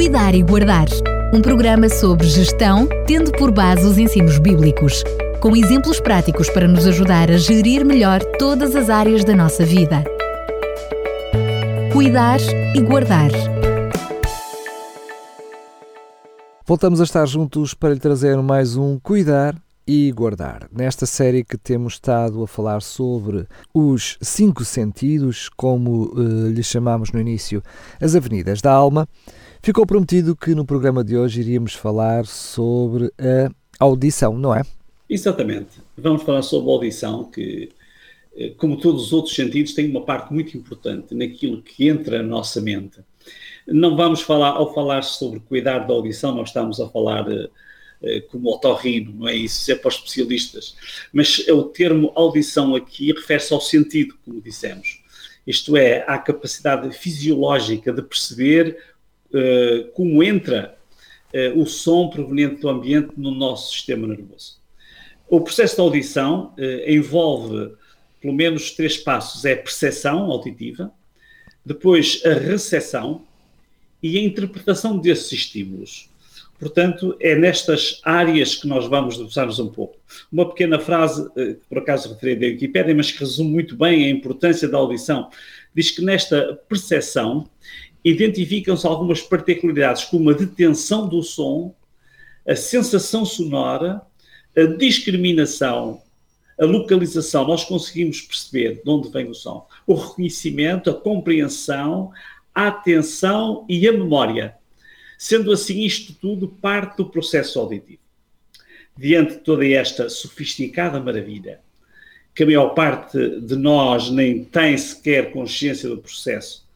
Cuidar e Guardar. Um programa sobre gestão, tendo por base os ensinos bíblicos, com exemplos práticos para nos ajudar a gerir melhor todas as áreas da nossa vida. Cuidar e Guardar. Voltamos a estar juntos para lhe trazer mais um Cuidar e Guardar. Nesta série que temos estado a falar sobre os cinco sentidos, como uh, lhe chamamos no início, as avenidas da alma, ficou prometido que no programa de hoje iríamos falar sobre a audição, não é? Exatamente. Vamos falar sobre a audição, que, eh, como todos os outros sentidos, tem uma parte muito importante naquilo que entra na nossa mente. Não vamos falar, ao falar sobre cuidar da audição, nós estamos a falar uh, como otorrino, não é isso? É para os especialistas. Mas o termo audição aqui refere-se ao sentido, como dissemos. Isto é, à capacidade fisiológica de perceber uh, como entra uh, o som proveniente do ambiente no nosso sistema nervoso. O processo de audição envolve pelo menos três passos: é a percepção auditiva, depois a recepção, e a interpretação desses estímulos. Portanto, é nestas áreas que nós vamos debruçar-nos um pouco. Uma pequena frase, eh, que por acaso retirei da Wikipédia, mas que resume muito bem a importância da audição. Diz que nesta percepção identificam-se algumas particularidades, como a detenção do som, a sensação sonora, a discriminação, a localização. Nós conseguimos perceber de onde vem o som. O reconhecimento, a compreensão, a atenção e a memória. Sendo assim, isto tudo parte do processo auditivo. Diante de toda esta sofisticada maravilha, que a maior parte de nós nem tem sequer consciência do processo,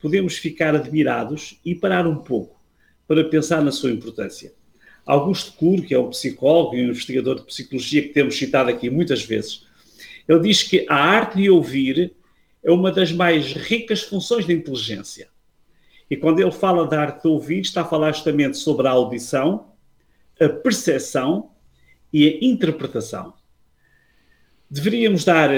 podemos ficar admirados e parar um pouco para pensar na sua importância. Augusto Cury, que é um psicólogo e um investigador de psicologia que temos citado aqui muitas vezes, ele diz que a arte de ouvir é uma das mais ricas funções de inteligência. E quando ele fala da arte de ouvir, está a falar justamente sobre a audição, a percepção e a interpretação. Deveríamos dar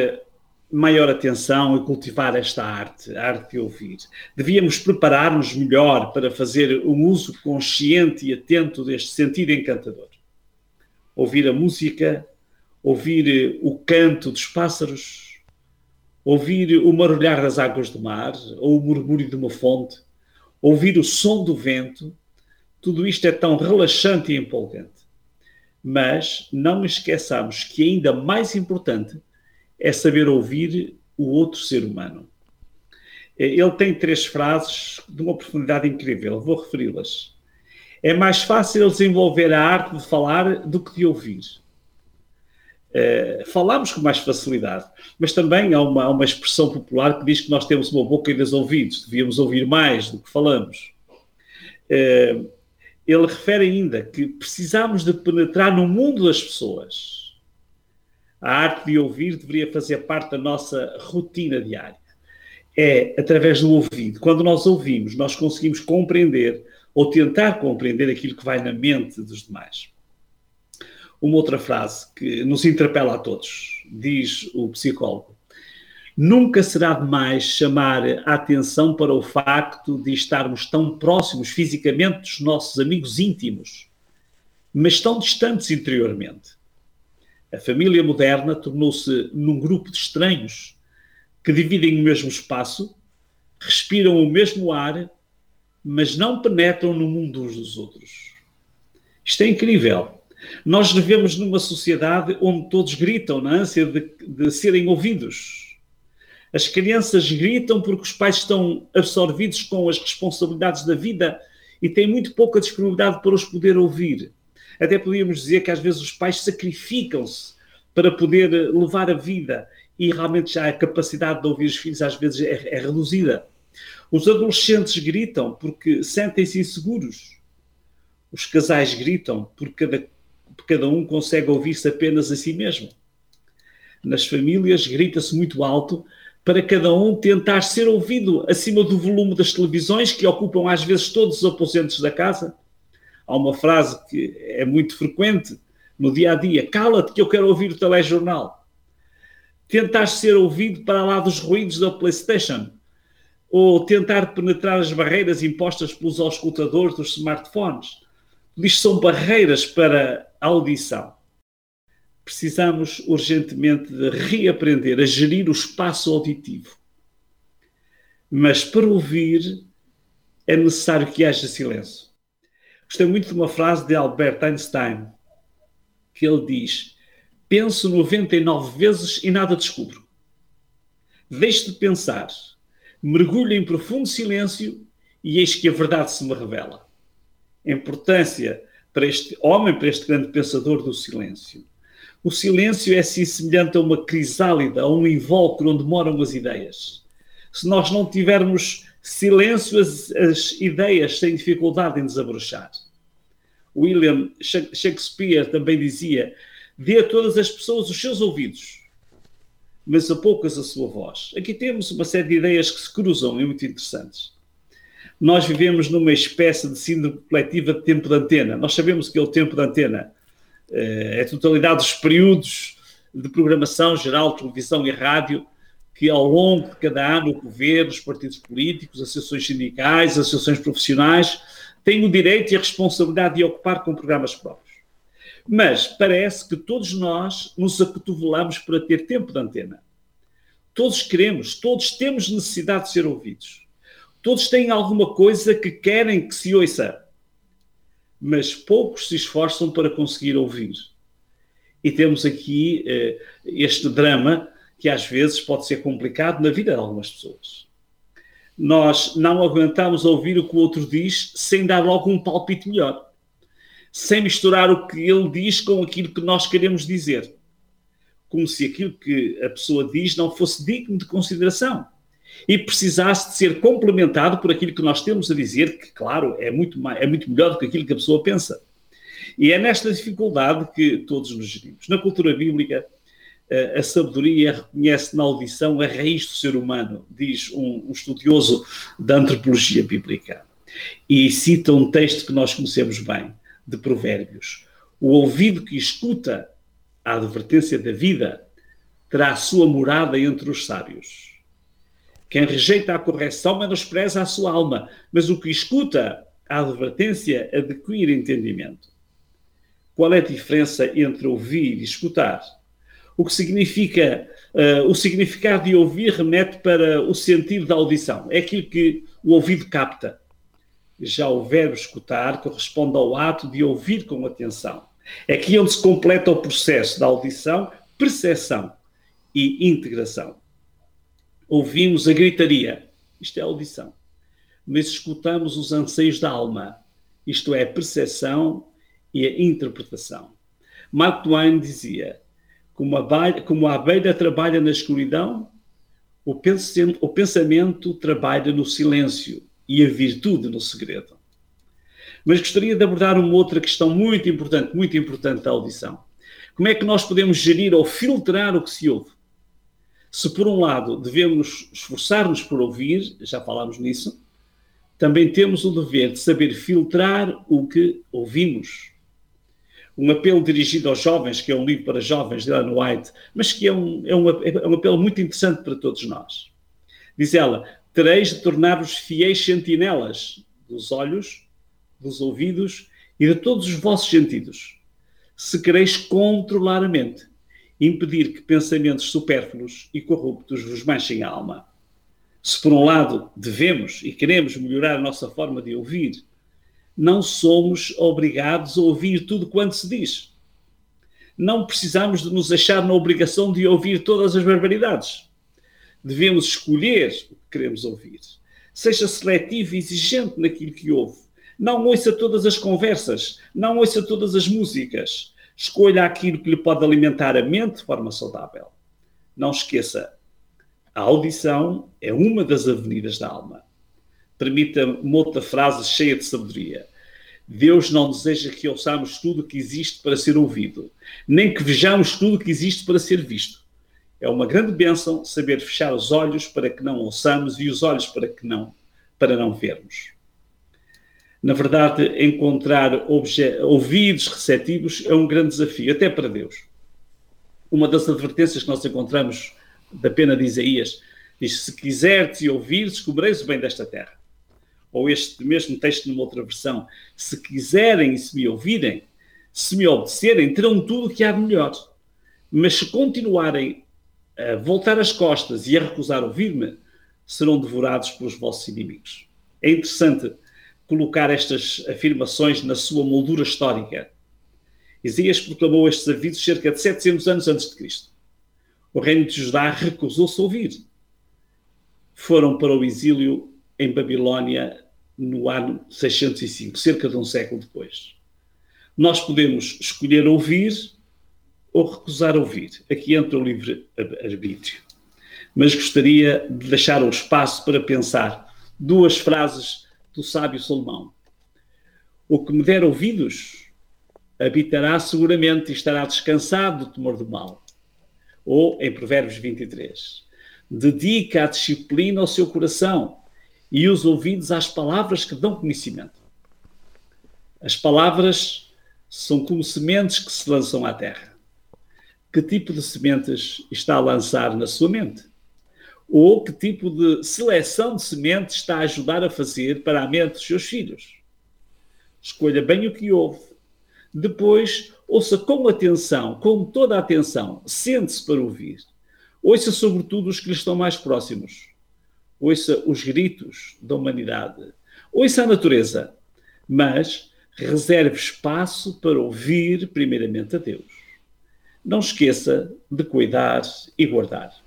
maior atenção e cultivar esta arte, a arte de ouvir. Devíamos preparar-nos melhor para fazer um uso consciente e atento deste sentido encantador. Ouvir a música, ouvir o canto dos pássaros, ouvir o marulhar das águas do mar ou o murmúrio de uma fonte, ouvir o som do vento, tudo isto é tão relaxante e empolgante. Mas não esqueçamos que ainda mais importante é saber ouvir o outro ser humano. Ele tem três frases de uma profundidade incrível, vou referi-las. É mais fácil desenvolver a arte de falar do que de ouvir. Uh, falamos com mais facilidade, mas também há uma, há uma, expressão popular que diz que nós temos uma boca e dois ouvidos, devíamos ouvir mais do que falamos. Uh, ele refere ainda que precisamos de penetrar no mundo das pessoas. A arte de ouvir deveria fazer parte da nossa rotina diária. É através do ouvido. Quando nós ouvimos, nós conseguimos compreender ou tentar compreender aquilo que vai na mente dos demais uma outra frase que nos interpela a todos. Diz o psicólogo: Nunca será demais chamar a atenção para o facto de estarmos tão próximos fisicamente dos nossos amigos íntimos, mas tão distantes interiormente. A família moderna tornou-se num grupo de estranhos que dividem o mesmo espaço, respiram o mesmo ar, mas não penetram no mundo uns dos outros. Isto é incrível. Nós vivemos numa sociedade onde todos gritam na ânsia de, de serem ouvidos. As crianças gritam porque os pais estão absorvidos com as responsabilidades da vida e têm muito pouca disponibilidade para os poder ouvir. Até podíamos dizer que às vezes os pais sacrificam-se para poder levar a vida e realmente já a capacidade de ouvir os filhos às vezes é, é reduzida. Os adolescentes gritam porque sentem-se inseguros. Os casais gritam porque cada cada um consegue ouvir-se apenas a si mesmo. Nas famílias, grita-se muito alto para cada um tentar ser ouvido acima do volume das televisões que ocupam às vezes todos os aposentos da casa. Há uma frase que é muito frequente no dia a dia: cala-te que eu quero ouvir o telejornal. Tentar ser ouvido para lá dos ruídos da PlayStation ou tentar penetrar as barreiras impostas pelos auscultadores dos smartphones. Isto são barreiras para audição. Precisamos urgentemente de reaprender a gerir o espaço auditivo. Mas para ouvir é necessário que haja silêncio. Gostei muito de uma frase de Albert Einstein, que ele diz: Penso 99 vezes e nada descubro. Deixe de pensar, mergulho em profundo silêncio e eis que a verdade se me revela. A importância para este homem, para este grande pensador do silêncio. O silêncio é assim semelhante a uma crisálida, a um invólucro onde moram as ideias. Se nós não tivermos silêncio, as, as ideias têm dificuldade em desabrochar. William Shakespeare também dizia: dê a todas as pessoas os seus ouvidos, mas a poucas a sua voz. Aqui temos uma série de ideias que se cruzam e muito interessantes. Nós vivemos numa espécie de síndrome coletiva de tempo de antena. Nós sabemos que é o tempo de antena. Eh, é a totalidade dos períodos de programação geral, televisão e rádio, que ao longo de cada ano o governo, os partidos políticos, as associações sindicais, as associações profissionais têm o direito e a responsabilidade de ocupar com programas próprios. Mas parece que todos nós nos acotovelamos para ter tempo de antena. Todos queremos, todos temos necessidade de ser ouvidos. Todos têm alguma coisa que querem que se ouça. Mas poucos se esforçam para conseguir ouvir. E temos aqui eh, este drama que às vezes pode ser complicado na vida de algumas pessoas. Nós não aguentamos ouvir o que o outro diz sem dar logo um palpite melhor sem misturar o que ele diz com aquilo que nós queremos dizer. Como se aquilo que a pessoa diz não fosse digno de consideração e precisasse de ser complementado por aquilo que nós temos a dizer, que, claro, é muito, mais, é muito melhor do que aquilo que a pessoa pensa. E é nesta dificuldade que todos nos gerimos. Na cultura bíblica, eh, a sabedoria reconhece na audição a raiz do ser humano, diz um, um estudioso da antropologia bíblica. E cita um texto que nós conhecemos bem de Provérbios. O ouvido que escuta a advertência da vida terá a sua morada entre os sábios. Quem rejeita a correção menospreza a sua alma, mas o que escuta a advertência adquire entendimento. Qual é a diferença entre ouvir e escutar? O que significa, uh, o significado de ouvir remete para o sentido da audição. É aquilo que o ouvido capta já o verbo escutar corresponde ao ato de ouvir com atenção. É aqui onde se completa o processo da audição, percepção e integração. Ouvimos a gritaria, isto é audição, mas escutamos os anseios da alma, isto é a percepção e a interpretação. Mark Twain dizia: como a, abelha, como a abelha trabalha na escuridão, o pensamento, o pensamento trabalha no silêncio e a virtude no segredo. Mas gostaria de abordar uma outra questão muito importante, muito importante da audição. Como é que nós podemos gerir ou filtrar o que se ouve? Se por um lado devemos esforçar-nos por ouvir, já falámos nisso, também temos o dever de saber filtrar o que ouvimos. Um apelo dirigido aos jovens, que é um livro para jovens de Ellen White, mas que é um, é um, é um apelo muito interessante para todos nós. Diz ela: tereis de tornar-vos fiéis sentinelas dos olhos, dos ouvidos e de todos os vossos sentidos, se quereis controlar a mente, impedir que pensamentos supérfluos e corruptos vos manchem a alma. Se por um lado devemos e queremos melhorar a nossa forma de ouvir, não somos obrigados a ouvir tudo quanto se diz. Não precisamos de nos achar na obrigação de ouvir todas as barbaridades devemos escolher o que queremos ouvir. Seja seletivo e exigente naquilo que ouve. Não ouça todas as conversas, não ouça todas as músicas. Escolha aquilo que lhe pode alimentar a mente de forma saudável. Não esqueça, a audição é uma das avenidas da alma. Permita-me uma outra frase cheia de sabedoria. Deus não deseja que ouçamos tudo o que existe para ser ouvido, nem que vejamos tudo o que existe para ser visto. É uma grande bênção saber fechar os olhos para que não ouçamos e os olhos para que não para não vermos. Na verdade, encontrar ouvidos receptivos é um grande desafio, até para Deus. Uma das advertências que nós encontramos da pena de Isaías Diz: Se quiseres e ouvir, descobrireis o bem desta terra. Ou este mesmo texto numa outra versão: Se quiserem e se me ouvirem, se me obedecerem, terão tudo o que há de melhor. Mas se continuarem a voltar as costas e a recusar ouvir-me, serão devorados pelos vossos inimigos. É interessante colocar estas afirmações na sua moldura histórica. Isaías proclamou estes avisos cerca de 700 anos antes de Cristo. O reino de Judá recusou-se a ouvir. Foram para o exílio em Babilónia no ano 605, cerca de um século depois. Nós podemos escolher ouvir ou recusar ouvir. Aqui entra o livre arbítrio. Mas gostaria de deixar um espaço para pensar duas frases do sábio Salomão. O que me der ouvidos habitará seguramente e estará descansado do temor do mal. Ou, em Provérbios 23, dedica a disciplina ao seu coração e os ouvidos às palavras que dão conhecimento. As palavras são como sementes que se lançam à terra. Que tipo de sementes está a lançar na sua mente? Ou que tipo de seleção de sementes está a ajudar a fazer para a mente dos seus filhos? Escolha bem o que ouve. Depois, ouça com atenção, com toda a atenção, sente-se para ouvir. Ouça sobretudo os que lhe estão mais próximos. Ouça os gritos da humanidade. Ouça a natureza. Mas reserve espaço para ouvir primeiramente a Deus. Não esqueça de cuidar e guardar.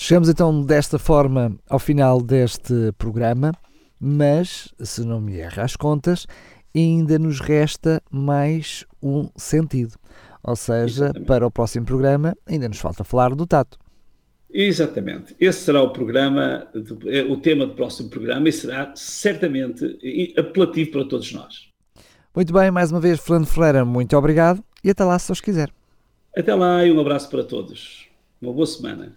Chegamos então desta forma ao final deste programa, mas, se não me erra as contas, ainda nos resta mais um sentido. Ou seja, Exatamente. para o próximo programa ainda nos falta falar do tato. Exatamente. Esse será o programa, é, o tema do próximo programa e será certamente apelativo para todos nós. Muito bem, mais uma vez, Fernando Ferreira, muito obrigado e até lá se os quiser. Até lá e um abraço para todos. Uma boa semana.